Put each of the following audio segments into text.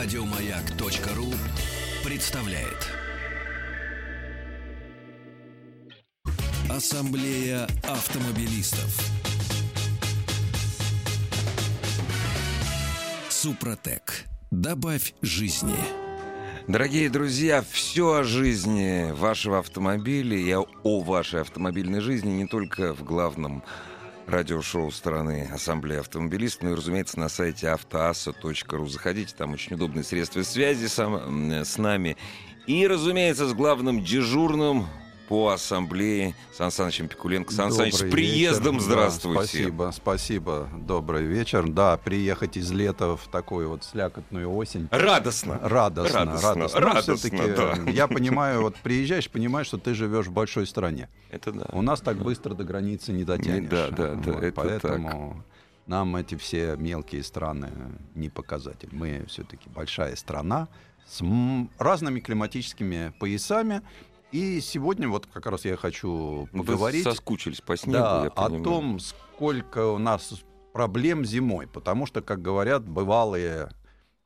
Радиомаяк.ру представляет. Ассамблея автомобилистов. Супротек. Добавь жизни. Дорогие друзья, все о жизни вашего автомобиля и о вашей автомобильной жизни не только в главном радиошоу стороны Ассамблеи автомобилистов, ну и, разумеется, на сайте автоасса.ру. Заходите, там очень удобные средства связи с нами. И, разумеется, с главным дежурным по ассамблее Сан Санычем Пикуленко. Сан Саныч, с приездом вечер. здравствуйте. Да, спасибо, спасибо. Добрый вечер. Да, приехать из лета в такую вот слякотную осень. Радостно. Радостно, радостно. радостно. радостно да. Я понимаю, вот приезжаешь, понимаешь, что ты живешь в большой стране. Это да. У нас так быстро до границы не дотянешь. Да, да, да. Вот, это поэтому... Так. Нам эти все мелкие страны не показатель. Мы все-таки большая страна с разными климатическими поясами. И сегодня вот как раз я хочу поговорить... Вы соскучились по снегу, да, я о том, сколько у нас проблем зимой. Потому что, как говорят бывалые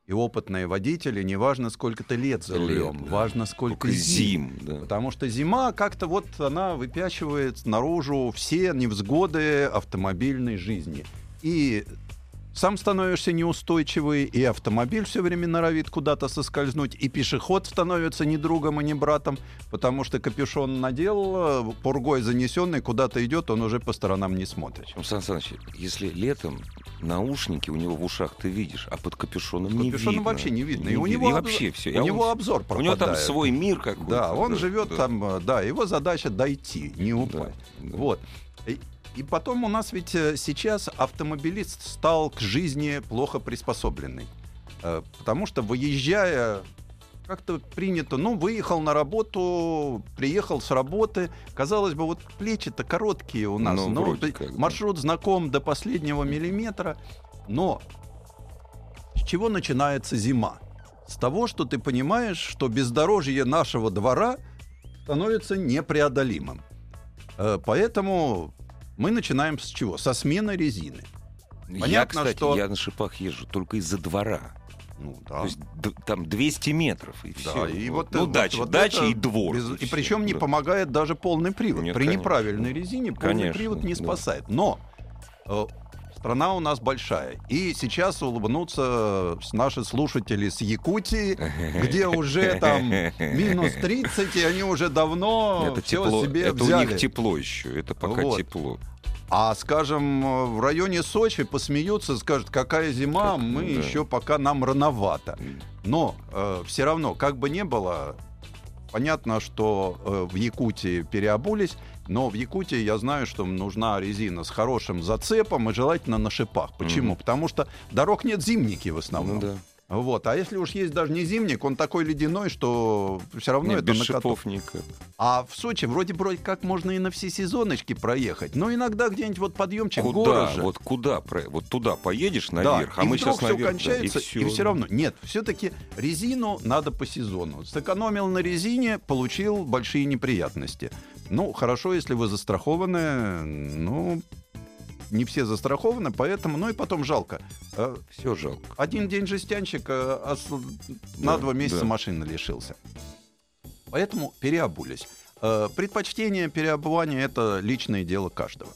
и опытные водители, неважно, сколько ты лет за рулем, лет, да. важно, сколько, сколько зим. зим да. Потому что зима как-то вот она выпячивает наружу все невзгоды автомобильной жизни. И сам становишься неустойчивый, и автомобиль все время норовит куда-то соскользнуть, и пешеход становится не другом и не братом, потому что капюшон надел, пургой занесенный, куда-то идет, он уже по сторонам не смотрит. Сан Саныч, если летом наушники у него в ушах ты видишь, а под капюшоном не капюшоном видно. вообще не видно. Не и у него, и вообще все. У него он, обзор пропадает. У него там свой мир какой-то. Да, он да, живет да. там, да, его задача дойти, не упасть. Да, да. Вот. И потом у нас ведь э, сейчас автомобилист стал к жизни плохо приспособленный. Э, потому что выезжая как-то принято, ну, выехал на работу, приехал с работы. Казалось бы, вот плечи-то короткие у нас, ну, но маршрут знаком до последнего миллиметра. Но с чего начинается зима? С того, что ты понимаешь, что бездорожье нашего двора становится непреодолимым. Э, поэтому мы начинаем с чего? Со смены резины. Понятно, я, кстати, что... я на шипах езжу только из-за двора. Ну, да. То есть там 200 метров и да, все. И вот, ну, вот, дача, вот дача и двор. Без... И, и причем да. не помогает даже полный привод. Нет, При конечно. неправильной резине полный Конечно, привод не да. спасает. Но э, страна у нас большая. И сейчас улыбнутся наши слушатели с Якутии, где уже там минус 30, и они уже давно это все тепло, себе это взяли. у них тепло еще, это пока Вот. тепло. А, скажем, в районе Сочи посмеются, скажут, какая зима, Как, мы да. еще пока нам рановато. Но э, все равно, как бы ни было, понятно, что э, в Якутии переобулись, но в Якутии я знаю, что нужна резина с хорошим зацепом и желательно на шипах. Почему? Мгм. Потому что дорог нет зимники в основном. Ну да. Вот. А если уж есть даже не зимник, он такой ледяной, что все равно Нет, это без на шипов никак. А в Сочи вроде вроде как можно и на все сезоночки проехать, но иногда где-нибудь вот подъемчик Куда? горы же. Вот куда? Вот туда поедешь Да, наверх, а и мы вдруг сейчас все наверх. да, кончается, и все, и все равно. Нет, все-таки резину надо по сезону. Сэкономил на резине, получил большие неприятности. Ну, хорошо, если вы застрахованы, ну, не все застрахованы, поэтому, ну и потом жалко. Э, Все жалко. Один день жестянщик, а с- на Да, два месяца да. машины лишился. Поэтому переобулись. Э, Предпочтение переобувания — это личное дело каждого.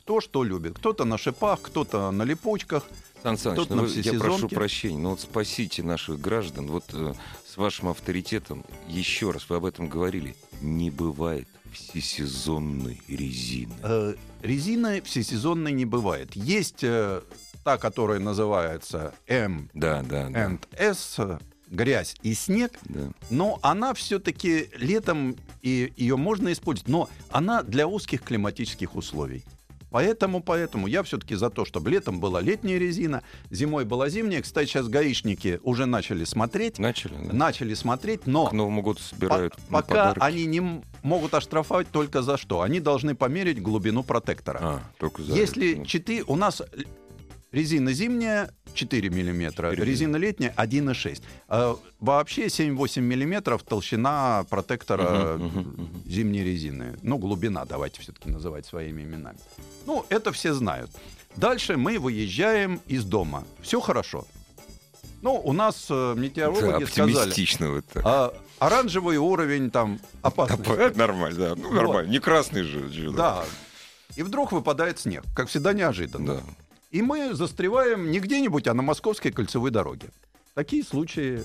Кто что любит. Кто-то на шипах, кто-то на липучках. Сан Саныч, ну я прошу прощения, но вот спасите наших граждан. Вот э, с вашим авторитетом, еще раз, вы об этом говорили, не бывает всесезонной резины. Э, Резины всесезонной не бывает. Есть э, та, которая называется M Да, да, да. and S, грязь и снег, да. но она все-таки летом и ее можно использовать, но она для узких климатических условий. Поэтому, поэтому я все-таки за то, чтобы летом была летняя резина, зимой была зимняя. Кстати, сейчас гаишники уже начали смотреть, Начали? Да? начали смотреть, но К Новому году собирают по- пока подарки. они не могут оштрафовать только за что? Они должны померить глубину протектора. А, только за Если это. 4, у нас резина зимняя 4 миллиметра, 4 резина летняя 1,6. А вообще 7-8 миллиметров толщина протектора Мгм, мгм, мгм. зимней резины. Ну, глубина, давайте все-таки называть своими именами. Ну, это все знают. Дальше мы выезжаем из дома. Все хорошо. Ну, у нас э, Да, метеорологи сказали, оптимистично вот так. а, оранжевый уровень там опасности. А, Нормально, да. Ну, Вот. нормально. Не красный же. же, Да. И вдруг выпадает снег, как всегда неожиданно. Да. И мы застреваем не где-нибудь, а на Московской кольцевой дороге. Такие случаи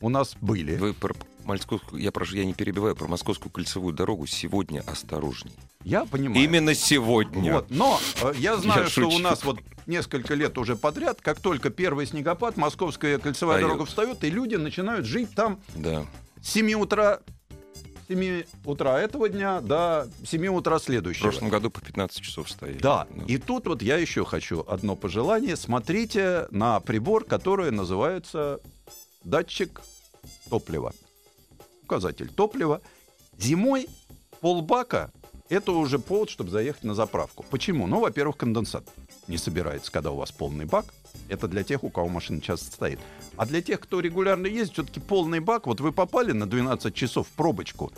у нас были. Вы про Московскую, я прошу, я не перебиваю, про Московскую кольцевую дорогу сегодня осторожней. Я понимаю. Именно сегодня. Вот. Но э, я знаю, что у шучу. нас вот несколько лет уже подряд, как только первый снегопад, Московская кольцевая Встаёт. дорога встает, и люди начинают жить там Да. с 7 утра, с 7 утра этого дня до 7 утра В следующего. прошлом году по 15 часов стояли. Да, Ну, и тут вот я еще хочу одно пожелание. Смотрите на прибор, который называется датчик топлива. Указатель топлива. Зимой полбака — это уже повод, чтобы заехать на заправку. Почему? Ну, во-первых, конденсат не собирается, когда у вас полный бак. Это для тех, у кого машина часто стоит. А для тех, кто регулярно ездит, все-таки полный бак. Вот вы попали на 12 часов в пробочку.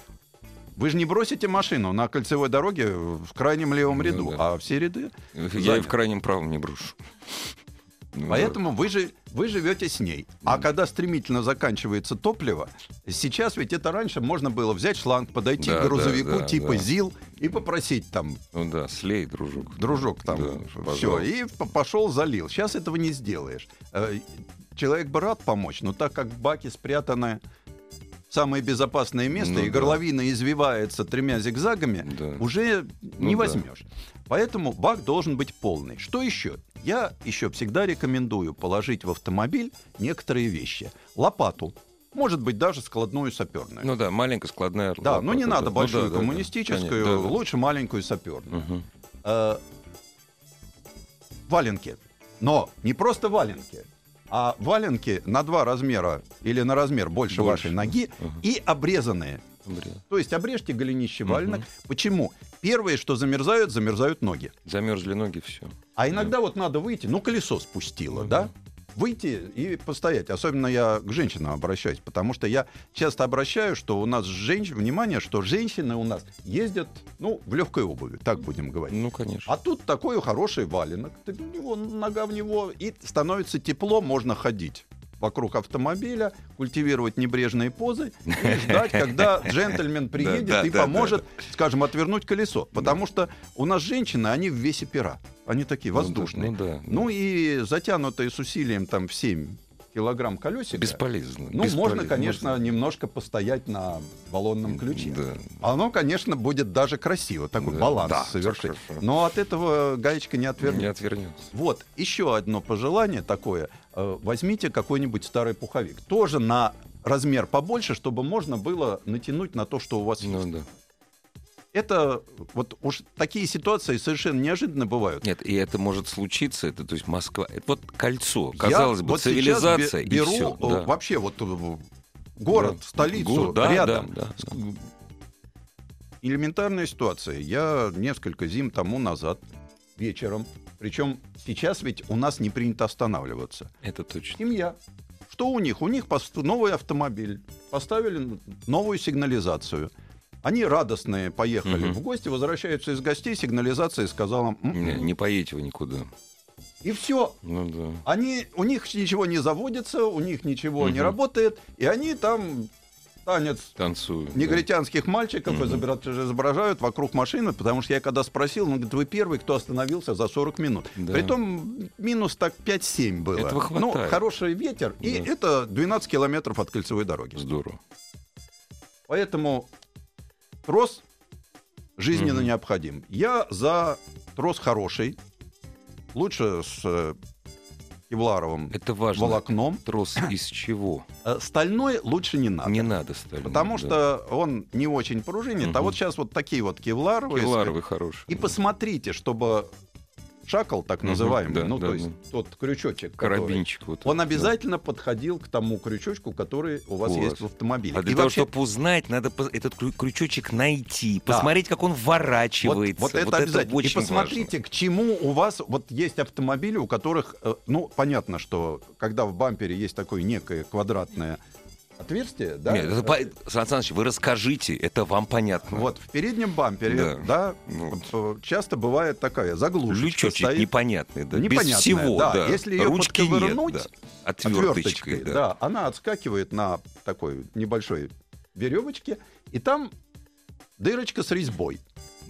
Вы же не бросите машину на кольцевой дороге в крайнем левом Ну ряду, да. а все ряды Я и в крайнем правом не брошу. Поэтому вы, же, вы живете с ней. А когда стремительно заканчивается топливо, сейчас ведь это раньше можно было взять шланг, подойти Да, к грузовику да, да, типа да. ЗИЛ и попросить там, Ну да, слей, дружок. дружок, там, Да, все, и пошел, залил. Сейчас этого не сделаешь. Э, Человек бы рад помочь, но так как в баке спрятано самое безопасное место, Ну и да. горловина извивается тремя зигзагами, Да. уже не да. возьмешь. Поэтому бак должен быть полный. Что еще? Я еще всегда рекомендую положить в автомобиль некоторые вещи. Лопату. Может быть, даже складную саперную. Ну да, маленькая складная да, но не лопата, надо да. Ну большую да, да, да. коммунистическую, да, да. лучше маленькую саперную. Мгм. Э, валенки. Но не просто валенки, а валенки на два размера или на размер больше, Больше. вашей ноги Ага. и обрезанные. Бред. То есть обрежьте голенище валенок. Почему? Первое, что замерзают, замерзают ноги. Замерзли ноги, все. А иногда вот надо выйти, ну колесо спустило, Ну да? Выйти и постоять. Особенно я к женщинам обращаюсь, потому что я часто обращаю, что у нас женщины, внимание, что женщины у нас ездят, ну, в легкой обуви, так будем говорить. Ну, конечно. А тут такой хороший валенок, ты него, нога в него, и становится тепло, можно ходить вокруг автомобиля, культивировать небрежные позы и ждать, когда джентльмен приедет и поможет, скажем, отвернуть колесо. Потому что у нас женщины, они в весе пера. Они такие Ну воздушные. Ну да. Ну и затянутые с усилием там в 7 килограмм колесика. Бесполезно. Ну, бесполезно. можно, конечно, немножко постоять на баллонном ключе. Да. Оно, конечно, будет даже красиво, такой Да, баланс да, совершить. Но от этого гаечка не Не отвернется. отвернется. Вот, еще одно пожелание такое. Э, Возьмите какой-нибудь старый пуховик. Тоже на размер побольше, чтобы можно было натянуть на то, что у вас Ну есть. да. Это вот уж такие ситуации совершенно неожиданно бывают. Нет, и это может случиться, это, то есть Москва, это вот кольцо, Я казалось бы, вот цивилизация бе- беру и все. э, вообще вот э, город, Да. столицу да, рядом. да, да, С- Элементарная ситуация. Я несколько зим тому назад вечером, причем сейчас ведь у нас не принято останавливаться. Это точно. Семья. Что у них? У них новый автомобиль. Поставили новую сигнализацию. Они радостные поехали Мгм. в гости, возвращаются из гостей, сигнализация сказала... «М-м». Не, не поедете вы никуда. И все. Ну да. Они, у них ничего не заводится, у них ничего не Мгм. работает, и они там танец Танцую. да. негритянских мальчиков Мгм. изобра- изображают вокруг машины, потому что я когда спросил, он говорит, вы первый, кто остановился за 40 минут. Да. Притом минус так 5-7 было. Этого Ну, хватает. хороший ветер, и Да. это 12 километров от кольцевой дороги. Здорово. Поэтому трос жизненно Мгм. необходим. Я за трос хороший, лучше с э, кевларовым Это важно. волокном. Трос из чего? Э, Стальной лучше не надо. Не надо стальной. Потому да. что он не очень пружинит, а Мгм. вот сейчас вот такие вот кевларовые. Кевларовый хороший. И да. посмотрите, чтобы шакал, так называемый, да, ну да, то есть да. тот крючочек, который- Карабинчик. Вот он этот, да. обязательно подходил к тому крючочку, который у вас У есть вас. в автомобиле. А для И того, вообще- чтобы узнать, надо этот крю- крючочек найти, Да. посмотреть, как он Вот, ворачивается. вот это обязательно. очень и посмотрите, к чему у вас вот есть автомобили, у которых, э, ну, понятно, что когда в бампере есть такое некое квадратное отверстие, да? Нет, это, Сан Саныч, вы расскажите, это вам понятно. Вот в переднем бампере, Да. да, Ну. п- часто бывает такая заглушечка Лючочек стоит. непонятный, да, без Непонятная, всего, да. да. Если её Ручки нет, да. Отверточкой, отверточкой, да. она отскакивает на такой небольшой веревочке, и там дырочка с резьбой.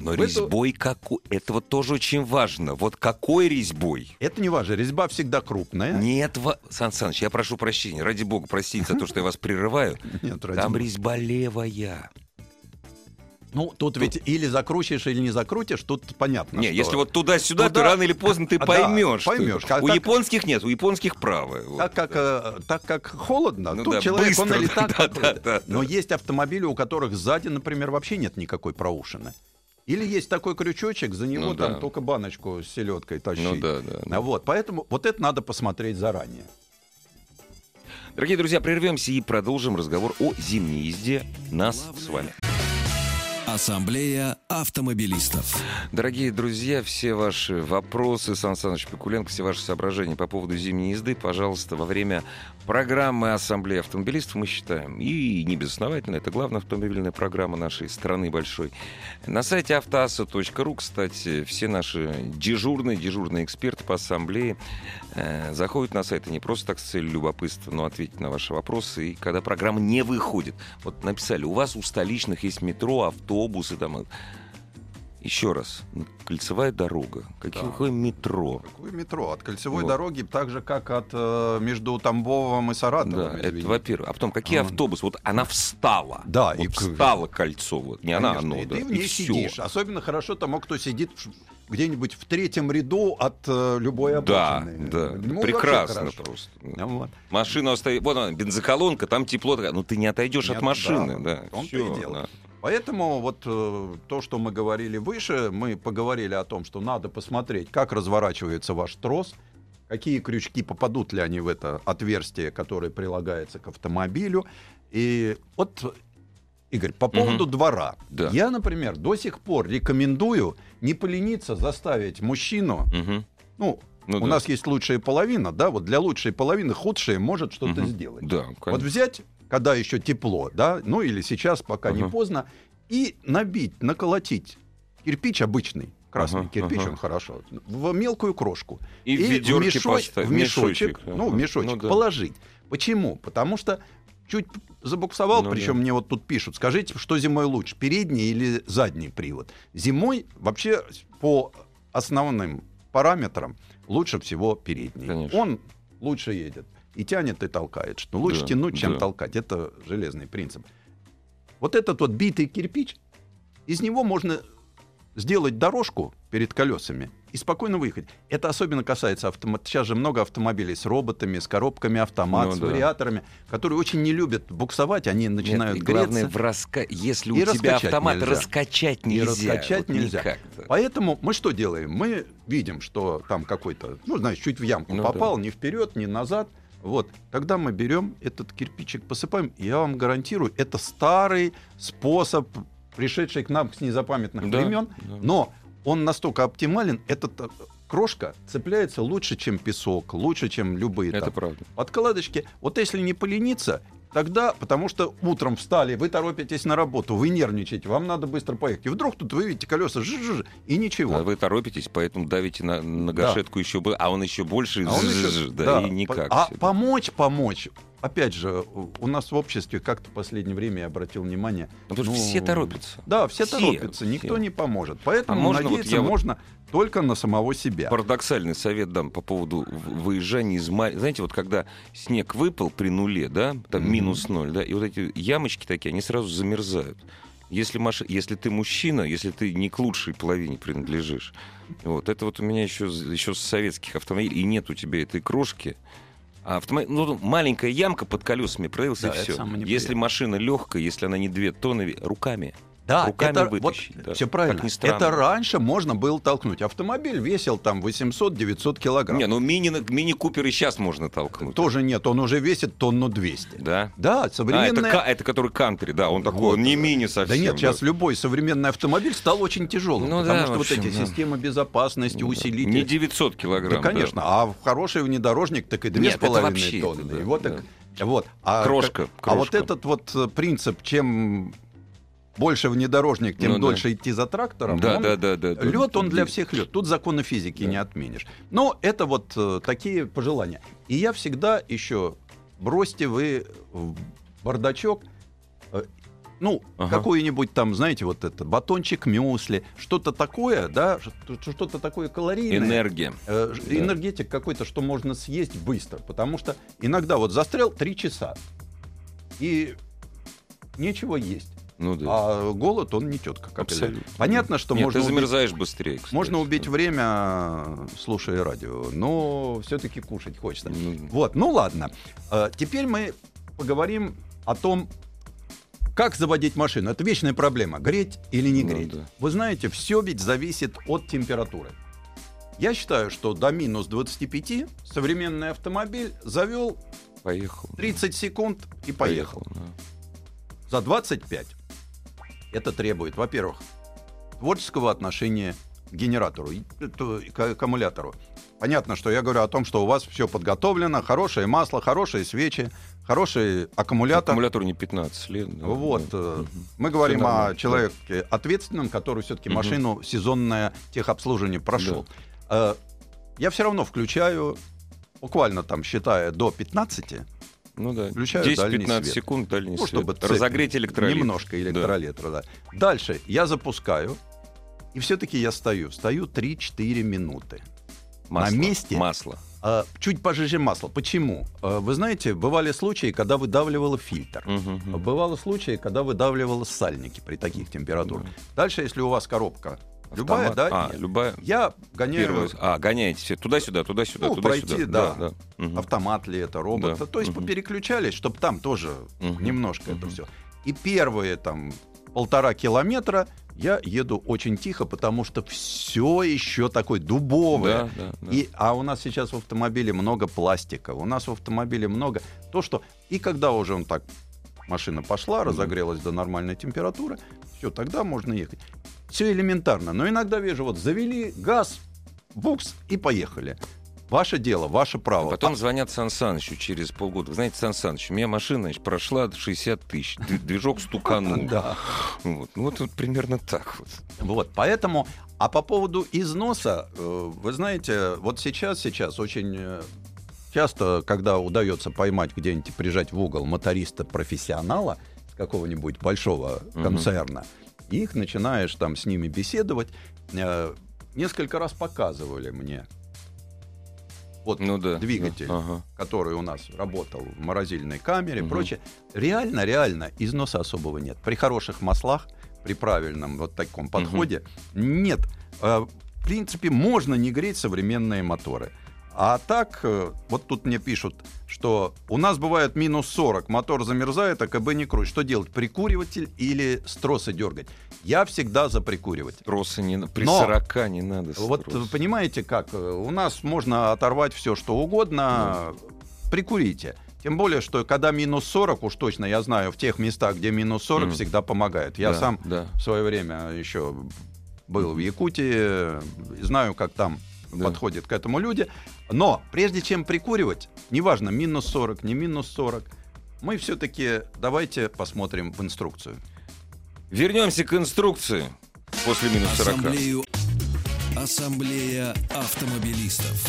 Но В эту- резьбой какой? Это вот тоже очень важно. Вот какой резьбой? Это не важно, резьба всегда крупная. Нет, ва- Сан Саныч, я прошу прощения, ради бога, простите за то, что я вас прерываю. Нет, ради Там резьба левая. Ну, тут ведь или закрутишь, или не закрутишь, тут понятно. Не, что- если вот туда-сюда, Туда- то рано или поздно ты А, да, поймешь. поймешь. А У японских нет, у японских вот. Так как, э, так как холодно, Ну тут да, человек, он быстро, или да, так да, да, да, Но да. есть автомобили, у которых сзади, например, вообще нет никакой проушины. Или есть такой крючочек, за него Ну там да. только баночку с селедкой тащить. Ну да, да. да. Вот, поэтому вот это надо посмотреть заранее. Дорогие друзья, прервемся и продолжим разговор о зимней езде нас с вами. Ассамблея автомобилистов. Дорогие друзья, все ваши вопросы, Сан Саныч Пикуленко, все ваши соображения по поводу зимней езды, пожалуйста, во время программы Ассамблеи автомобилистов мы считаем, и не безосновательно, это главная автомобильная программа нашей страны большой. На сайте автоасса.ру, кстати, все наши дежурные, дежурные эксперты по ассамблее э, заходят на сайт и не просто так с целью любопытства, но ответить на ваши вопросы. И когда программа не выходит, вот написали, у вас у столичных есть метро, автобусы, там, еще раз, кольцевая дорога, какие, Да. какое метро? Какое метро? От кольцевой Вот. дороги, так же, как от э, между Тамбовым и Саратовым. Да, это извините. во-первых. А потом, какие А. автобусы? Вот она встала. Да, вот и встало кольцо. Вот. Не она, Конечно, оно, и да. ты в ней всё. сидишь. Особенно хорошо тому, кто сидит где-нибудь в третьем ряду от э, любой Да, обочины. да, Ну, вообще прекрасно просто. Ну, вот. Машина стоит, вот она, бензоколонка, там тепло, такая, ну ты не отойдешь Нет, от машины, да, да. в том-то всё, и дело. да. Поэтому вот э, то, что мы говорили выше, мы поговорили о том, что надо посмотреть, как разворачивается ваш трос, какие крючки попадут ли они в это отверстие, которое прилагается к автомобилю. И вот, Игорь, по поводу двора. Да. Я, например, до сих пор рекомендую не полениться заставить мужчину, Мгм. ну, Ну у да. нас есть лучшая половина, да, вот для лучшей половины худшая может что-то Мгм. сделать. Да, Вот конечно. взять, когда еще тепло, да, ну или сейчас, пока не Ага. поздно, и набить, наколотить кирпич обычный, красный Ага, кирпич, ага. он хорошо, в мелкую крошку. И в ведерке мешо- в мешочек, мешочек, ну, в ага. мешочек Ну да. положить. Почему? Потому что чуть забуксовал, Ну причем да. мне вот тут пишут, скажите, что зимой лучше, передний или задний привод? Зимой вообще по основным параметрам лучше всего передний. Конечно. Он лучше едет. И тянет, и толкает. Что лучше Да, тянуть, чем да. толкать. Это железный принцип. Вот этот вот битый кирпич, из него можно сделать дорожку перед колесами и спокойно выехать. Это особенно касается автомобилей. Сейчас же много автомобилей с роботами, с коробками автомат, Ну с да. вариаторами, которые очень не любят буксовать, они начинают Нет, и главное, греться. в раска... если у И тебя раскачать автомат, нельзя. раскачать И нельзя. раскачать вот нельзя. никак, да. Поэтому мы что делаем? Мы видим, что там какой-то, ну, знаешь, чуть в ямку Ну попал, да. ни вперед, ни назад. Вот, тогда мы берем этот кирпичик, посыпаем, и я вам гарантирую, это старый способ, пришедший к нам с незапамятных Да, времен, да. но он настолько оптимален, этот э, крошка цепляется лучше, чем песок, лучше, чем любые Это там правда. подкладочки. Вот если не полениться, тогда, потому что утром встали, вы торопитесь на работу, вы нервничаете, вам надо быстро поехать. И вдруг тут вы видите колеса, жж и ничего. А вы торопитесь, поэтому давите на, на Да. гашетку еще бы, а он еще больше, А он еще- зж- да, и никак. А помочь, помочь. Опять же, у- нас в обществе как-то в последнее время я обратил внимание. Ну, потому что ну, все торопятся. Да, все, Все, торопятся, никто все. не поможет. Поэтому А можно вот надеяться я вот- можно только на самого себя. Парадоксальный совет дам по поводу выезжания из ма- Знаете, вот когда снег выпал при нуле, да, там Мгм. минус ноль, да, и вот эти ямочки такие, они сразу замерзают. Если, маш... если ты мужчина, если ты не к лучшей половине принадлежишь, вот, это вот у меня еще, еще с советских автомобилей, и нет у тебя этой крошки, а автомобиль, ну, маленькая ямка под колесами проявилась, Да, и все. Если машина легкая, если она не две тонны, руками. Да, руками это, вытащить, вот, да. все правильно. Это раньше можно было толкнуть. Автомобиль весил там 800-900 килограмм. Не, ну мини, мини-купер и сейчас можно толкнуть. Тоже нет, он уже весит тонну 200. Да? Да, А, это, это который кантри, да, он такой, Вот. он не мини совсем. Да нет, да. сейчас любой современный автомобиль стал очень тяжелым, Ну потому да, что в вот общем, эти да. системы безопасности, усилители. Не 900 килограмм. Да, конечно. А в хороший внедорожник так и две Нет, с это тонны. да, и вот да. так Вот. А, Крошка, А вот крошка. этот вот э, принцип, чем больше внедорожник, тем Ну да. дольше идти за трактором. Да, он- да, да, да, да. Лед он для всех лед. Тут законы физики Да. не отменишь. Но это вот э, такие пожелания. И я всегда еще бросьте вы в бардачок. э, ну, Ага. какой-нибудь там, знаете, вот это батончик мюсли, что-то такое, да, что- что-то такое калорийное. Энергия. Э, Да. Энергетик какой-то, что можно съесть быстро. Потому что иногда вот застрял три часа. И нечего есть. Ну да. А голод, он не тетка, как Абсолютно. Понятно, что Нет, можно ты убить, замерзаешь быстрее, кстати. можно убить время, слушая радио, но все-таки кушать хочется. Ну, Вот, ну ладно. Э, Теперь мы поговорим о том, как заводить машину. Это вечная проблема. Греть или не Ну греть. да. Вы знаете, все ведь зависит от температуры. Я считаю, что до минус 25 современный автомобиль завел Поехал. 30 секунд и поехал. да. За 25 это требует, во-первых, творческого отношения к генератору, к аккумулятору. Понятно, что я говорю о том, что у вас все подготовлено, хорошее масло, хорошие свечи, хороший аккумулятор. Аккумулятору не 15 лет. да, Вот, да. э, мы говорим о человеке ответственном, который все-таки Мгм. машину сезонное техобслуживание прошел. Э, Я все равно включаю, буквально там считая до 15, Ну да. Включаю 10-15 дальний свет. секунд дальний ну, свет. чтобы цепь Разогреть электролит. Немножко электролитра, да. Дальше я запускаю, и все-таки я стою. Стою 3-4 минуты. Масло. месте? Масло. А, чуть пожиже масла. Почему? А, вы знаете, бывали случаи, когда выдавливало фильтр. Мгм. Бывало случаи, когда выдавливало сальники при таких температурах. Дальше, если у вас коробка любая, Автомат. да, А, нет. любая. я гоняю Первая. А, гоняете все. Туда-сюда, туда-сюда, Ну, туда-сюда. пройти, да. да. Мгм. автомат ли это, робот. Да. То есть Мгм. попереключались, чтобы там тоже Мгм. немножко это Мгм. все. И первые там полтора километра я еду очень тихо, потому что все еще такое дубовое. Да, да, да. И, а у нас сейчас в автомобиле много пластика, у нас в автомобиле много то, что... И когда уже он так, машина пошла, разогрелась до нормальной температуры, все, тогда можно ехать. Все элементарно. Но иногда вижу, вот завели газ, букс и поехали. Ваше дело, ваше право. Потом А- звонят Сан Санычу через полгода. Вы знаете, Сан Саныч, у меня машина значит, прошла 60 тысяч. Движок стуканул. Да. Вот. Ну, вот, вот примерно так вот. Вот, поэтому, а по поводу износа, э, вы знаете, вот сейчас, сейчас очень э, часто, когда удается поймать где-нибудь прижать в угол моториста-профессионала какого-нибудь большого Мгм. Концерна, их начинаешь там с ними беседовать, э, несколько раз показывали мне вот Ну да. двигатель, да, ага. который у нас работал в морозильной камере, Мгм. прочее. Реально, реально износа особого нет. При хороших маслах, при правильном вот таком подходе нет. Э, В принципе, можно не греть современные моторы. А так, э, вот тут мне пишут, что у нас бывает минус 40, мотор замерзает, а КБ не крутит. Что делать, прикуриватель или с троса дергать? Я всегда за прикуриватель. Тросы не при Но- 40 не надо. с Вот троса. понимаете как? э, У нас можно оторвать все, что угодно. Прикурите. Тем более, что когда минус 40, уж точно я знаю, в тех местах, где минус 40, Мгм. всегда помогает. Я Да, сам Да. в свое время еще был в Якутии, знаю, как там Да. подходят к этому люди. Но прежде чем прикуривать, неважно, минус 40, не минус 40, мы все-таки давайте посмотрим в инструкцию. Вернемся к инструкции после минус 40. Ассамблею... Ассамблея автомобилистов.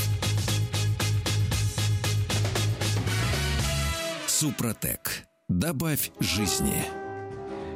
Супротек. Добавь жизни.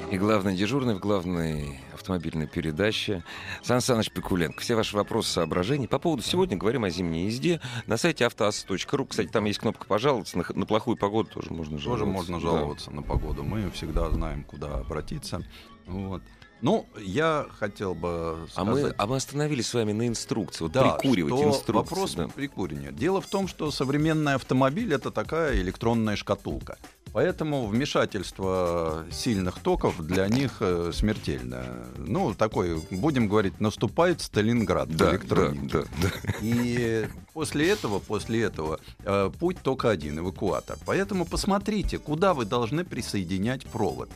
И главный дежурный в главной автомобильной передаче Сан Саныч Пикуленко. Все ваши вопросы, соображения. По поводу сегодня говорим о зимней езде. На сайте автоаз.ру, кстати, там есть кнопка «Пожаловаться». На, на плохую погоду тоже можно жаловаться. Тоже можно Да. жаловаться на погоду. Мы всегда знаем, куда обратиться. Вот. Ну, я хотел бы А мы, сказать... а мы остановились с вами на инструкции. Вот Да, прикуривать что инструкции. Вопрос да. прикуривания. Дело в том, что современный автомобиль это такая электронная шкатулка. Поэтому вмешательство сильных токов для них э, смертельно. Ну, такой, будем говорить, наступает Сталинград в Да, да, электронике. да, да. И после этого, после этого э, путь только один эвакуатор. Поэтому посмотрите, куда вы должны присоединять провод.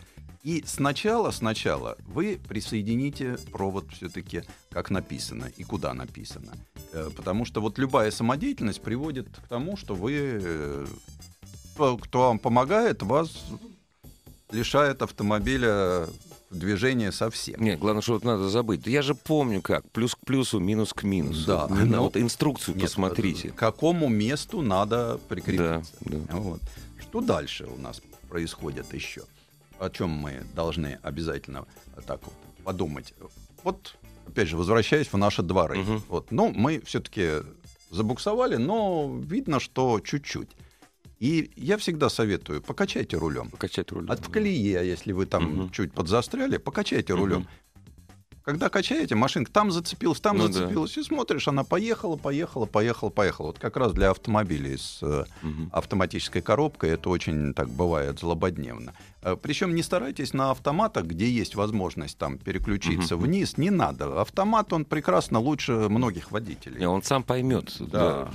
И сначала, сначала вы присоедините провод все-таки, как написано и куда написано. Э, Потому что вот любая самодеятельность приводит к тому, что вы э, кто вам помогает, вас лишает автомобиля движения совсем. Нет, главное, что вот надо забыть. Я же помню как. Плюс к плюсу, минус к минусу. Да, Ну, но- вот инструкцию Нет, посмотрите. К какому месту надо прикрепиться. Да, да. Вот. Что дальше у нас происходит еще? О чем мы должны обязательно так вот подумать? Вот, опять же, возвращаясь в наши дворы. Мгм. Вот, ну, мы все-таки забуксовали, но видно, что чуть-чуть. И я всегда советую, покачайте рулем. Покачать руль. От в колее, если вы там Мгм. чуть подзастряли, покачайте рулем. Когда качаете, машинка там зацепилась, там Ну да. зацепилась, и смотришь, она поехала, поехала, поехала, поехала. Вот как раз для автомобилей с э, Мгм. автоматической коробкой это очень так бывает злободневно. Причем не старайтесь на автоматах, где есть возможность там переключиться Мгм. вниз, не надо. Автомат, он прекрасно лучше многих водителей. Не, он сам поймет. Да.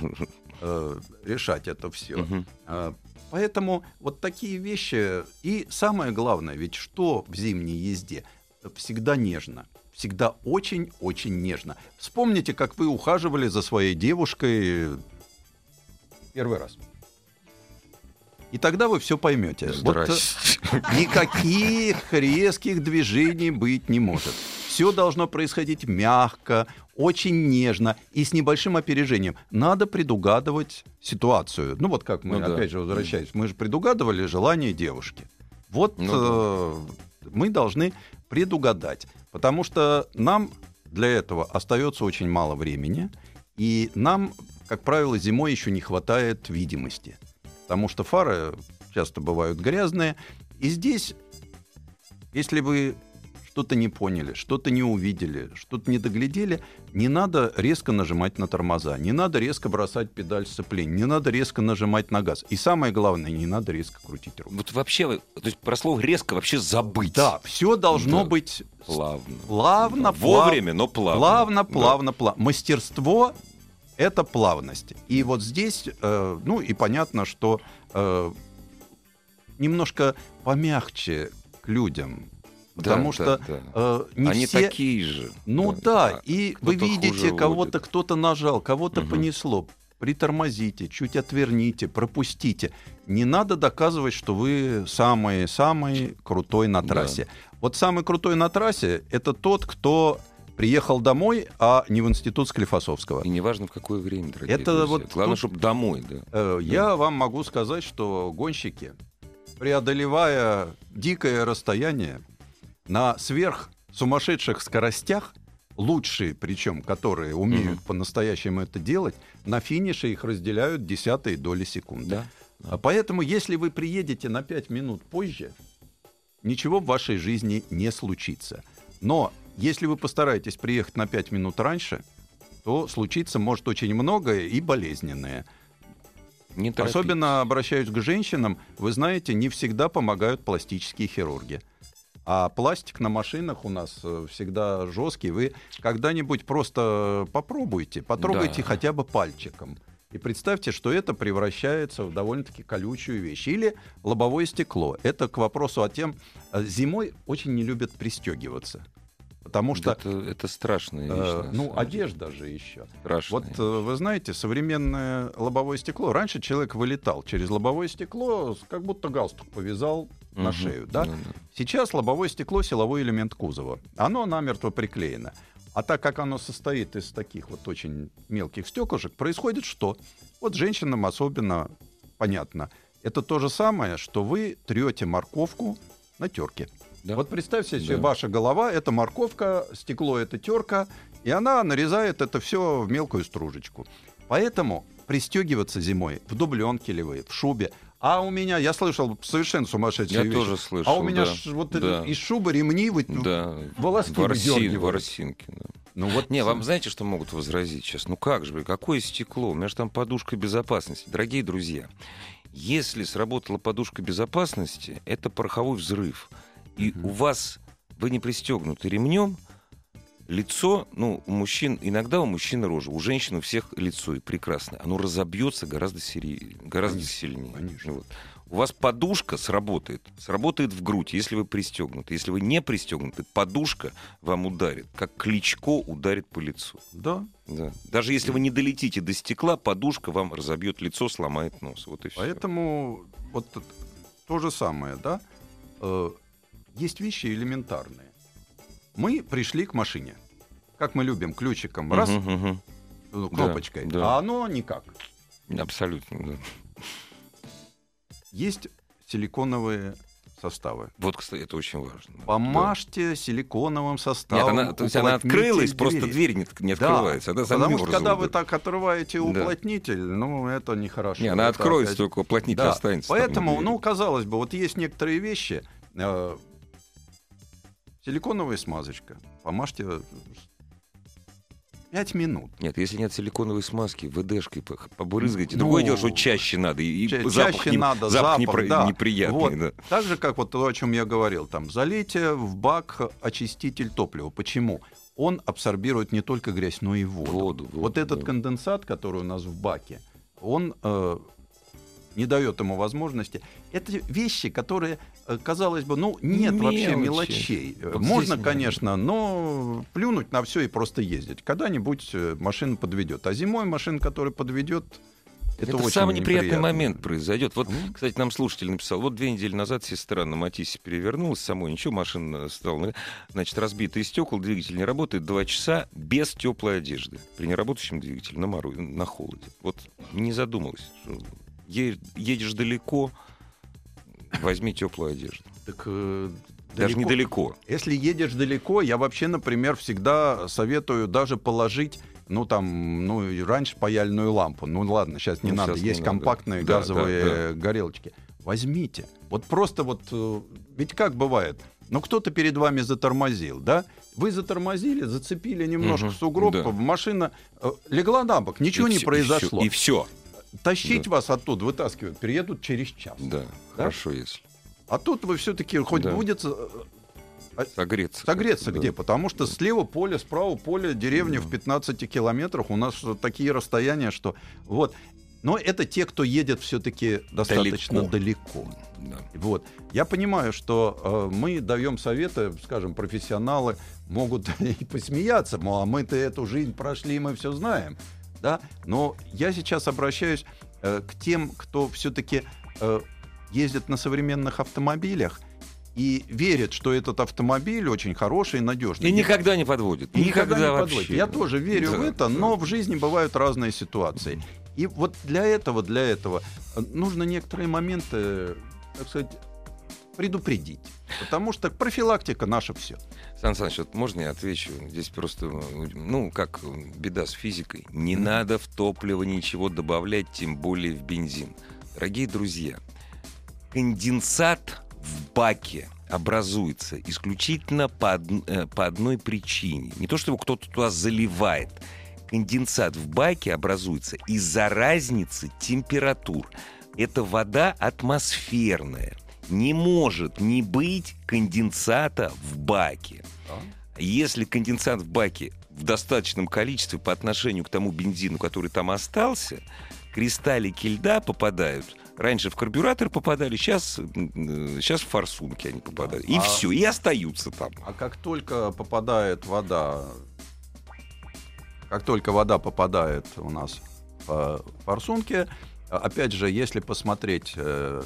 э, решать это все. А, Поэтому вот такие вещи. И самое главное, ведь что в зимней езде? Всегда нежно. Всегда очень-очень нежно. Вспомните, как вы ухаживали за своей девушкой первый раз. И тогда вы все поймете. Вот, э, никаких резких движений быть не может. Все должно происходить мягко, очень нежно и с небольшим опережением. Надо предугадывать ситуацию. Ну вот как мы, Ну да. опять же, возвращаясь, мы же предугадывали желание девушки. Вот Ну э, мы должны предугадать, потому что нам для этого остается очень мало времени, и нам, как правило, зимой еще не хватает видимости, потому что фары часто бывают грязные, и здесь, если вы что-то не поняли, что-то не увидели, что-то не доглядели, не надо резко нажимать на тормоза, не надо резко бросать педаль сцепления, не надо резко нажимать на газ. И самое главное, не надо резко крутить руль. Вот вообще, то есть про слово резко вообще забыть. Да, все должно Да. быть Плавно. плавно, Да, Вовремя, но плавно. плавно, Да. плавно, плавно. Мастерство — это плавность. И вот здесь, э, ну и понятно, что э, немножко помягче к людям, потому да, что да. э, не Они все... такие же. Ну да, А и вы кто-то видите, кого-то кто-то нажал, кого-то Мгм. понесло. Притормозите, чуть отверните, пропустите. Не надо доказывать, что вы самый-самый крутой на Да. трассе. Вот самый крутой на трассе — это тот, кто приехал домой, а не в институт Склифосовского. И неважно, в какое время, дорогие Это друзья. вот Главное, тут- чтобы домой, да. Э, Я вам могу сказать, что гонщики, преодолевая дикое расстояние на сверх сумасшедших скоростях, лучшие, причем, которые умеют Мгм. по-настоящему это делать, на финише их разделяют десятые доли секунды. Да. А Поэтому, если вы приедете на 5 минут позже, ничего в вашей жизни не случится. Но если вы постараетесь приехать на 5 минут раньше, то случиться может очень многое и болезненное. Не торопитесь. Особенно обращаюсь к женщинам, вы знаете, не всегда помогают пластические хирурги. А пластик на машинах у нас э, всегда жесткий. Вы когда-нибудь просто попробуйте, потрогайте Да. хотя бы пальчиком. И представьте, что это превращается в довольно-таки колючую вещь. Или лобовое стекло. Это к вопросу о тем, э, зимой очень не любят пристегиваться. Потому что, это, это страшная вещь. э, ну, одежда же еще. Страшная. Вот э, вы знаете, современное лобовое стекло. Раньше человек вылетал через лобовое стекло, как будто галстук повязал на Мгм. шею, да? Ну да. Сейчас лобовое стекло силовой элемент кузова. Оно намертво приклеено. А так как оно состоит из таких вот очень мелких стеклышек, происходит что? Вот женщинам особенно понятно. Это то же самое, что вы трете морковку на терке. Да. Вот представьте себе, Да. ваша голова это морковка, стекло это терка, и она нарезает это все в мелкую стружечку. Поэтому пристегиваться зимой в дубленке ли вы, в шубе. А у меня, я слышал совершенно сумасшедшие Я вещи. тоже слышал. А у меня да. ж вот Да. из шубы ремни вы... Да. волоски Ворси- выдергивают. ворсинки, да. Ну вот Не, вам знаете, что могут возразить сейчас? Ну как же, какое стекло? У меня же там подушка безопасности. Дорогие друзья, если сработала подушка безопасности, это пороховой взрыв. И Мгм. у вас, вы не пристегнуты ремнем, лицо, ну, у мужчин, иногда у мужчин рожа, у женщин у всех лицо и прекрасно. Оно разобьется гораздо, сери- гораздо Конечно, сильнее. конечно. Вот. у вас подушка сработает. Сработает в грудь, если вы пристегнуты. Если вы не пристегнуты, подушка вам ударит, как кличко ударит по лицу. Да. Да. Даже если вы не долетите до стекла, подушка вам разобьет лицо, сломает нос. Вот и все. Поэтому вот то же самое, да. Э, Есть вещи элементарные. Мы пришли к машине. Как мы любим, ключиком, раз, ну, кнопочкой, да. а оно никак. Абсолютно. да. Есть силиконовые составы. Вот, кстати, это очень важно. Да. Помажьте силиконовым Нет, составом. она, то есть она открылась, просто двери. дверь не, не Да, открывается. Она Потому что когда вы так отрываете Да. уплотнитель, ну это нехорошо. Не, она Это откроется, опять- только уплотнитель Да, останется. Поэтому, ну, казалось бы, вот есть некоторые вещи. э, силиконовая смазочка. Помажьте 5 минут. Нет, если нет силиконовой смазки, ВДшкой по- побрызгайте. Ну, Другое дело, что чаще надо. И Ча- запах, чаще не- надо, запах запах, да. неприятный. Вот. да. Так же, как вот то, о чем я говорил, там, залейте в бак очиститель топлива. Почему? Он абсорбирует не только грязь, но и воду. Воду, воду, вот этот да. конденсат, который у нас в баке, он э, не дает ему возможности. Это вещи, которые, э, казалось бы, ну, нет вообще Мелочи. мелочей. Э, Вот Можно, здесь конечно, но плюнуть на все и просто ездить. Когда-нибудь э, машина подведет. А зимой машина, которая подведет, это, Это, очень самый неприятный неприятно. момент произойдет. Вот, Мгм. кстати, нам слушатель написал, вот две недели назад сестра на Матисе перевернулась самой, ничего, машина стала, значит, разбитые стекла, двигатель не работает, два часа без теплой одежды. При неработающем двигателе на, мору, на холоде. Вот не задумалась. что едешь далеко, возьми теплую одежду. Так, э, Даже далеко- недалеко. Если едешь далеко, я вообще, например, всегда советую даже положить, ну там, ну раньше паяльную лампу. Ну ладно, сейчас не Ну, надо. не Есть надо. компактные Да, газовые да, э, горелочки. Возьмите. Вот просто вот, э, ведь как бывает? Ну кто-то перед вами затормозил, да? Вы затормозили, зацепили немножко Мгм, сугроб, да. машина э, легла на бок, ничего И не всё- произошло. И все. Тащить Да. вас оттуда, вытаскивают, приедут через час. Да, хорошо, если. А тут вы все-таки хоть Да. будет э, Согреться. Согреться как-то, где? да. Потому что слева поле, справа поле, деревня в 15 километрах. У нас такие расстояния, что вот. Но это те, кто едет все-таки достаточно далеко. Да. Вот. Я понимаю, что э, мы даем советы, скажем, профессионалы могут и посмеяться, мол, а мы-то эту жизнь прошли, мы все знаем. Да? Но я сейчас обращаюсь э, к тем, кто все-таки э, ездит на современных автомобилях и верит, что этот автомобиль очень хороший и надежный. И никогда не подводит. И никогда не вообще. подводит. Я тоже верю Да, в это, да. но в жизни бывают разные ситуации. И вот для этого, для этого э, нужно некоторые моменты, так сказать, предупредить. Потому что профилактика наша все. Сан Саныч, вот можно я отвечу? Здесь просто, ну, как беда с физикой. Не надо в топливо ничего добавлять, тем более в бензин. Дорогие друзья, конденсат в баке образуется исключительно по, од- э, по одной причине. Не то, что его кто-то туда заливает. Конденсат в баке образуется из-за разницы температур. Это вода атмосферная. Не может не быть конденсата в баке. Если конденсат в баке в достаточном количестве по отношению к тому бензину, который там остался, кристаллики льда попадают. Раньше в карбюратор попадали, сейчас, сейчас в форсунки они попадают. И А- все, и остаются там. А как только попадает вода, как только вода попадает у нас в форсунке, опять же, если посмотреть э,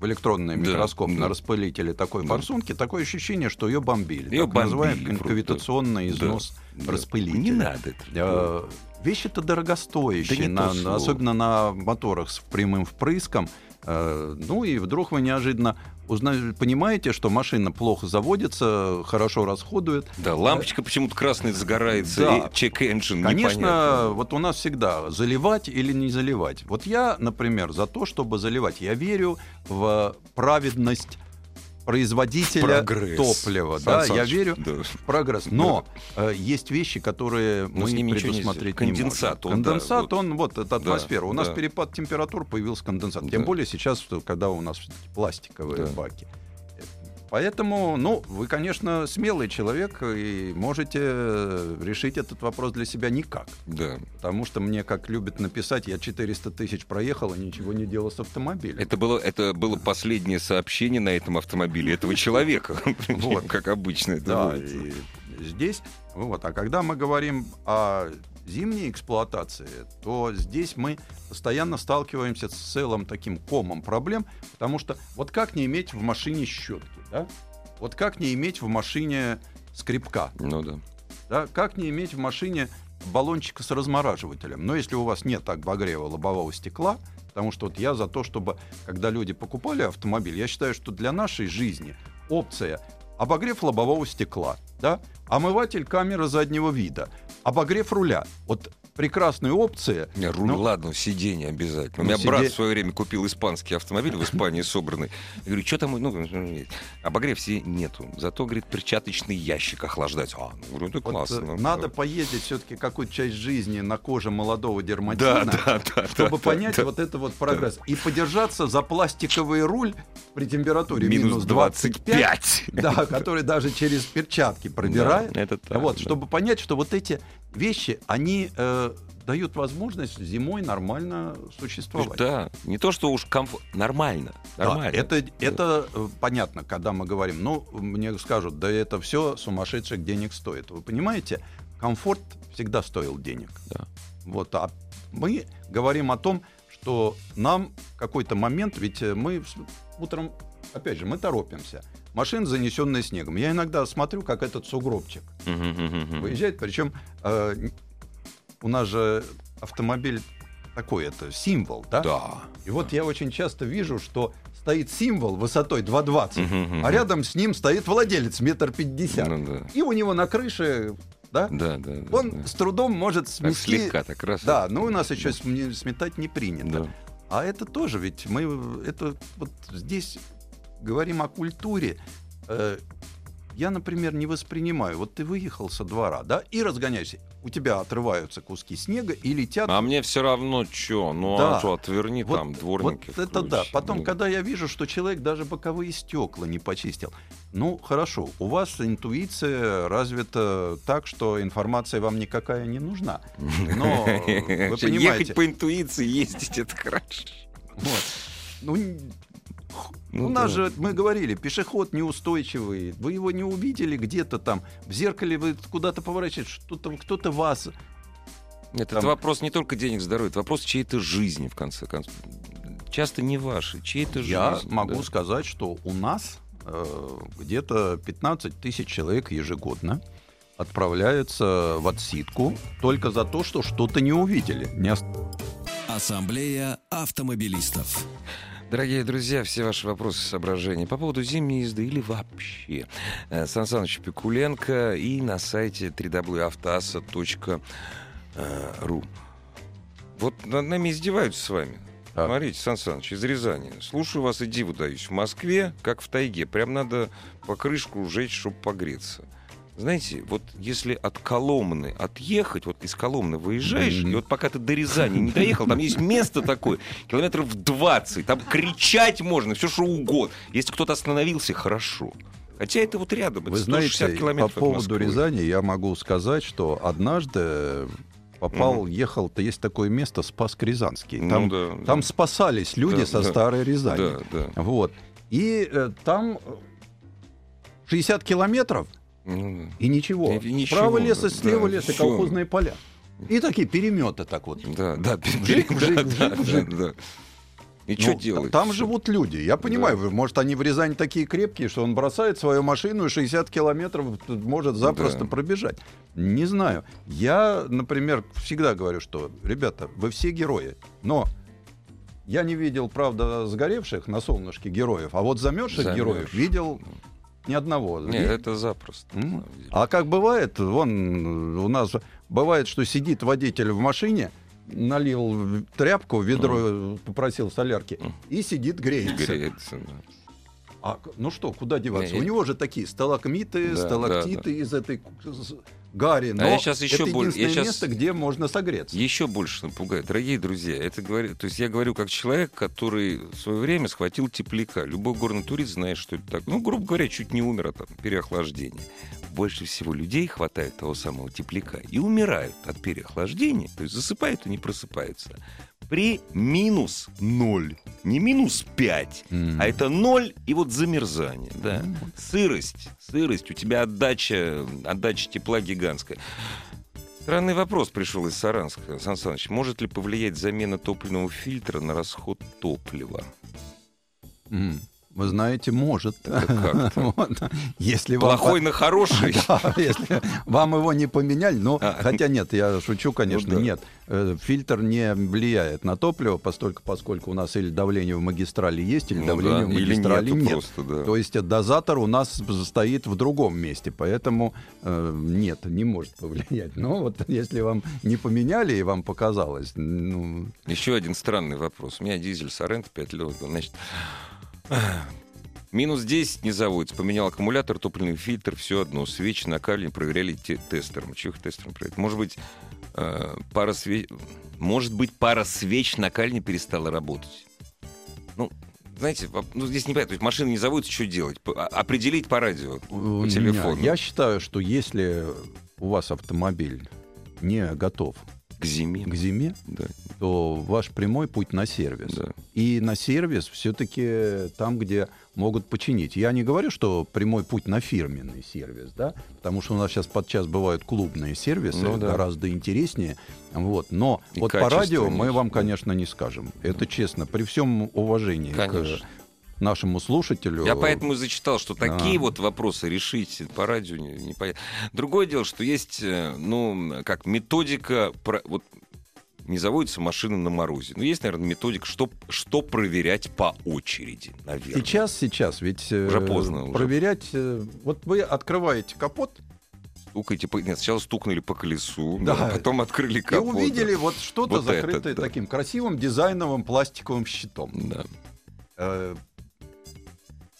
в электронный Да, микроскоп да. на распылителе такой Да. форсунки, такое ощущение, что ее бомбили. Её так называемый кавитационный Да. износ Да. распылителя. Не надо это. Э, Вещи-то дорогостоящие, Да на- особенно на моторах с прямым впрыском. Э, Ну и вдруг вы неожиданно узнаете, понимаете, что машина плохо заводится, хорошо расходует. Да, лампочка почему-то красная загорается, Да. и чек-энджин Конечно, непонятно. вот у нас всегда заливать или не заливать. Вот я, например, за то, чтобы заливать. Я верю в праведность производителя Прогресс. топлива. Сан Да, я Саныч, верю да. в прогресс. Но э, есть вещи, которые Но мы с ними предусмотреть не Конденсат, можем. он, да, Конденсат, вот. он вот это атмосфера. У нас да. перепад температур появился конденсат. Тем Да. более сейчас, когда у нас пластиковые Да. баки. Поэтому, ну, вы, конечно, смелый человек и можете решить этот вопрос для себя никак. Да. Потому что мне, как любят написать, я 400 тысяч проехал и ничего не делал с автомобилем. Это было, это было последнее сообщение на этом автомобиле этого человека. Вот. Как обычно это Да, здесь, вот, а когда мы говорим о зимней эксплуатации, то здесь мы постоянно сталкиваемся с целым таким комом проблем, потому что вот как не иметь в машине щетки, да? Вот как не иметь в машине скрипка, Ну да. да? Как не иметь в машине баллончика с размораживателем? Но если у вас нет обогрева лобового стекла, потому что вот я за то, чтобы, когда люди покупали автомобиль, я считаю, что для нашей жизни опция обогрев лобового стекла, да, омыватель камеры заднего вида, обогрев руля. Вот прекрасная опция. Не, руль, Ну, ладно, сиденье обязательно. У Ну, меня брат сиде- в свое время купил испанский автомобиль в Испании собранный. Я говорю, что там, ну, обогрев себе нету. Зато, говорит, перчаточный ящик охлаждать. А, ну, говорю, это вот, классно. ну, надо да. поездить все-таки какую-то часть жизни на коже молодого дерматина. Да, да, чтобы понять вот это вот прогресс. И подержаться за пластиковый руль при температуре Минус минус 25, 25. да, который даже через перчатки пробирает. Это так, вот, чтобы понять, что вот эти вещи, они э, дают возможность зимой нормально существовать. Да, не то, что уж комфорт, нормально, Да, нормально. это, это э, понятно, когда мы говорим, ну, мне скажут, да это все сумасшедших денег стоит. Вы понимаете, комфорт всегда стоил денег. Да. Вот, а мы говорим о том, что нам в какой-то момент, ведь э, мы утром, опять же, мы торопимся. Машина, занесенная снегом. Я иногда смотрю, как этот сугробчик Мгм, мгм, мгм. выезжает. Причем э, у нас же автомобиль такой, это символ, да? Да. И вот я очень часто вижу, что стоит символ высотой 2,20, Мгм, мгм. а рядом с ним стоит владелец метр пятьдесят. Ну да. И у него на крыше, да, Да, да, да. он да. с трудом может Так смести... слегка так раз. Да, ну у нас еще см- сметать не принято. Да. А это тоже ведь мы это вот здесь говорим о культуре. Я, например, не воспринимаю. Вот ты выехал со двора, да, и разгоняешься. У тебя отрываются куски снега и летят. А мне все равно что, ну Да. а что, отверни Вот- там дворники. Вот это да. Потом, Ну, когда я вижу, что человек даже боковые стекла не почистил. Ну, хорошо, у вас интуиция развита так, что информация вам никакая не нужна. Но вы понимаете... Ехать по интуиции, ездить это хорошо. Вот. Ну, Ну у нас да. же, мы говорили, пешеход неустойчивый. Вы его не увидели где-то там. В зеркале вы куда-то поворачиваете, что-то, кто-то вас... Нет, Там- это вопрос не только денег, здоровья, это вопрос чьей-то жизни, в конце концов. Часто не вашей, чьей-то жизни. Я могу да. сказать, что у нас э, где-то 15 тысяч человек ежегодно отправляются в отсидку только за то, что что-то не увидели. Не Ассамблея автомобилистов. Дорогие друзья, все ваши вопросы, соображения по поводу зимней езды или вообще. Э, Сан Саныч Пикуленко и на сайте www.автоаса.ру. Вот над нами издеваются с вами. Так. Смотрите, Сан Саныч, из Рязани. Слушаю вас и диву даюсь. В Москве, как в тайге, прям надо покрышку жечь, чтобы погреться. Знаете, вот если от Коломны отъехать, вот из Коломны выезжаешь, Мгм. и вот пока ты до Рязани не доехал, там есть место такое, километров 20, там кричать можно, все что угодно. Если кто-то остановился, хорошо. Хотя это вот рядом, это Вы 160 знаете, по километров от поводу. Рязани я могу сказать, что однажды попал, ехал, то есть такое место Спаск Рязанский. Ну Там, да, да. там спасались люди Да, со да. старой Рязани. Да, да. Вот. И э, там э, 60 километров Ну, и ничего. И- и ничего, Справа лес, да, и слева да, лес, и всё. колхозные поля. И такие переметы так вот. да, да, Вжик, да, вжик, да, да, да. И что Ну, делать? Там живут люди. Я понимаю, вы- может, они в Рязани такие крепкие, что он бросает свою машину и 60 километров может запросто Да. пробежать. Не знаю. Я, например, всегда говорю, что, ребята, вы все герои. Но я не видел, правда, сгоревших на солнышке героев, а вот замерзших Замерзших. героев видел ни одного. Не, И- это запросто. деле. А как бывает, вон у нас бывает, что сидит водитель в машине, налил тряпку, ведро, попросил солярки, Мгм. и сидит греется. Греется, да. А, ну что, куда деваться? Не, У него же такие сталагмиты, Да, сталактиты да, из этой с- гари. Но А я щас еще это боль- я щас- место, где можно согреться. Еще больше напугает. Дорогие друзья, это говорю, то есть я говорю как человек, который в свое время схватил тепляка. Любой горный турист знает, что это так. Ну, грубо говоря, чуть не умер от переохлаждения. Больше всего людей хватает того самого тепляка и умирают от переохлаждения, то есть засыпают и не просыпаются. При минус ноль. Не минус пять, М. а это ноль и вот замерзание. Да. Сырость. Сырость. У тебя отдача, отдача тепла гигантская. Странный вопрос пришел из Саранска. Сан Саныч, может ли повлиять замена топливного фильтра на расход топлива? М. Вы знаете, может. Вот. Если вам Плохой на хороший? Да, если вам его не поменяли, ну, А. хотя нет, я шучу, конечно, Ну да. нет. Э, Фильтр не влияет на топливо, постольку, поскольку у нас или давление в магистрали есть, или Ну давление да, в или магистрали нету нет. просто, да. То есть дозатор у нас стоит в другом месте, поэтому э, нет, не может повлиять. Но вот если вам не поменяли и вам показалось, ну, Еще один странный вопрос. У меня дизель Соренто 5 лет. Значит, минус 10 не заводится. Поменял аккумулятор, топливный фильтр, все одно. Свечи накаливали, проверяли те- тестером. Чего их тестером проверять? Может быть, э, пара свеч... Может быть, пара свеч накаливания перестала работать. Ну, знаете, ну, здесь не понятно. То есть машина не заводится, что делать? А- Определить по радио, по телефону. я считаю, что если у вас автомобиль не готов К зиме. к зиме, Да, то ваш прямой путь на сервис. да. И на сервис все-таки там, где могут починить. Я не говорю, что прямой путь на фирменный сервис, да, потому что у нас сейчас подчас бывают клубные сервисы, Ну да. гораздо интереснее. Вот. Но И вот по радио мы вам, конечно, не скажем. Это честно, при всем уважении Конечно. к нашему слушателю. Я поэтому и зачитал, что такие А. вот вопросы решить по радио не, не понятно. Другое дело, что есть, э, ну, как методика, про- вот не заводится машина на морозе. Ну, есть, наверное, методика, что, что проверять по очереди, наверное. Сейчас, сейчас, ведь э, Уже поздно, уже. проверять. э, Вот вы открываете капот Стукайте по... Нет, сначала стукнули по колесу, Да. да, потом открыли и капот. увидели вот что-то Вот это, закрытое да. таким красивым дизайновым пластиковым щитом. Да. Э,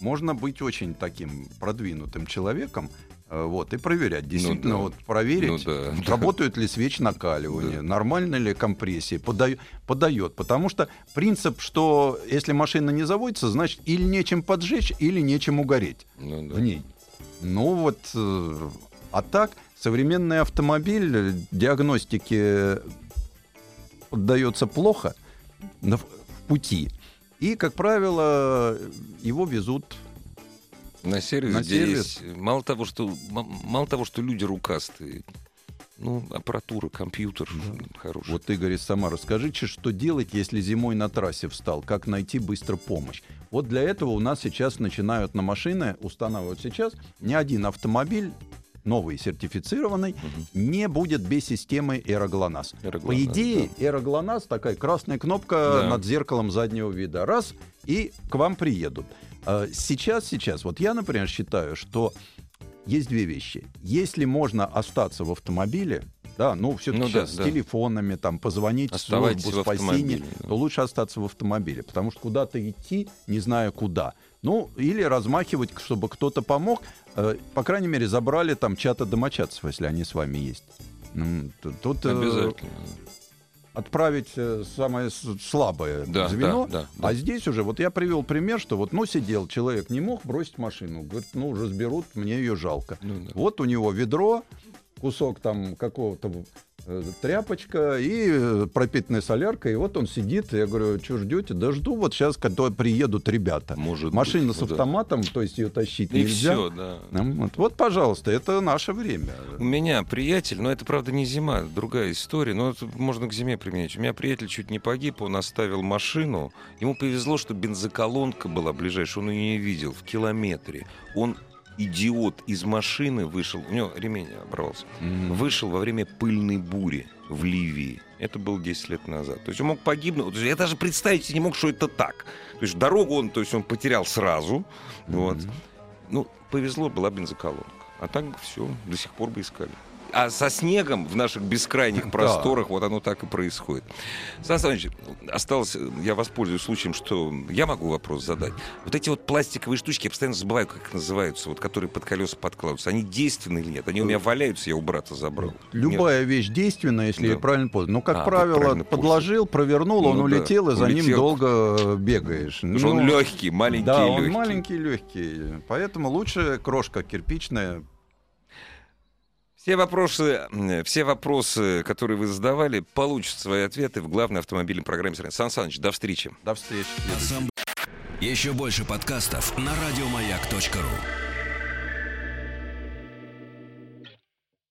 можно быть очень таким продвинутым человеком, э, вот, и проверять, действительно, да. вот проверить, Ну да. работают ли свечи накаливания, Да. нормально ли компрессия, подай- подает. Потому что принцип, что если машина не заводится, значит, или нечем поджечь, или нечем угореть Ну, да. в ней. Ну вот, э, а так, современный автомобиль э, диагностике поддается плохо в пути. И, как правило, его везут На сервис, На где сервис. есть... Мало того, что, мало того, что люди рукастые, ну, аппаратура, компьютер хороший. Вот, Игорь из Самары, скажите, что делать, если зимой на трассе встал? Как найти быстро помощь? Вот для этого у нас сейчас начинают на машины устанавливать сейчас ни один автомобиль новый, сертифицированный, не будет без системы Эроглонас. По идее, Эроглонас такая красная кнопка Да. над зеркалом заднего вида. Раз, и к вам приедут. А Сейчас, сейчас, вот я, например, считаю, что есть две вещи. Если можно остаться в автомобиле, да, ну все-таки Ну да, с да. телефонами, там, позвонить в Оставайтесь службу в спасения, автомобиле, да. то лучше остаться в автомобиле, потому что куда-то идти, не зная куда. Ну, или размахивать, чтобы кто-то помог. Э, По крайней мере, забрали там чата домочадцев, если они с вами есть. Т- Тут э, Обязательно. отправить э, самое слабое Да, звено. да, да, да. А здесь уже, вот я привел пример, что вот, ну, сидел человек, не мог бросить машину. Говорит, ну, разберут, мне ее жалко. Ну да. Вот у него ведро, кусок там какого-то тряпочка и э, пропитанная солярка, и вот он сидит, я говорю, что ждете? Да жду вот сейчас, когда приедут ребята. Может Машина быть, с ну да. автоматом, то есть ее тащить И нельзя. все, да. Вот, вот, пожалуйста, это наше время. У меня приятель, но это, правда, не зима, другая история, но это можно к зиме применять. У меня приятель чуть не погиб, он оставил машину. Ему повезло, что бензоколонка была ближайшая, он ее не видел, в километре. Он идиот из машины вышел, у него ремень оборвался, М. вышел во время пыльной бури в Ливии. Это было 10 лет назад. То есть он мог погибнуть. Я даже представить себе не мог, что это так. То есть дорогу он, то есть он потерял сразу. Вот. Мгм. Ну, повезло, была бензоколонка. А так все, до сих пор бы искали. А со снегом в наших бескрайних просторах вот оно так и происходит. Сан осталось, я воспользуюсь случаем, что я могу вопрос задать. Вот эти вот пластиковые штучки, я постоянно забываю, как их называются, вот которые под колеса подкладываются. Они действенны или нет? Они у меня валяются, я у брата забрал. Любая нет. вещь действенная, если Да. я правильно понял. Ну, как А, правило, правильно подложил, провернул, Ну он да, улетел, и за ним улетел. долго бегаешь. Потому что он Ну, легкий, маленький Да, и он легкий. маленький, легкий. Поэтому лучше крошка кирпичная. Все вопросы, все вопросы, которые вы задавали, получат свои ответы в главной автомобильной программе страны. Сан Саныч, до встречи. До встречи. Еще больше подкастов на радиомаяк.ру.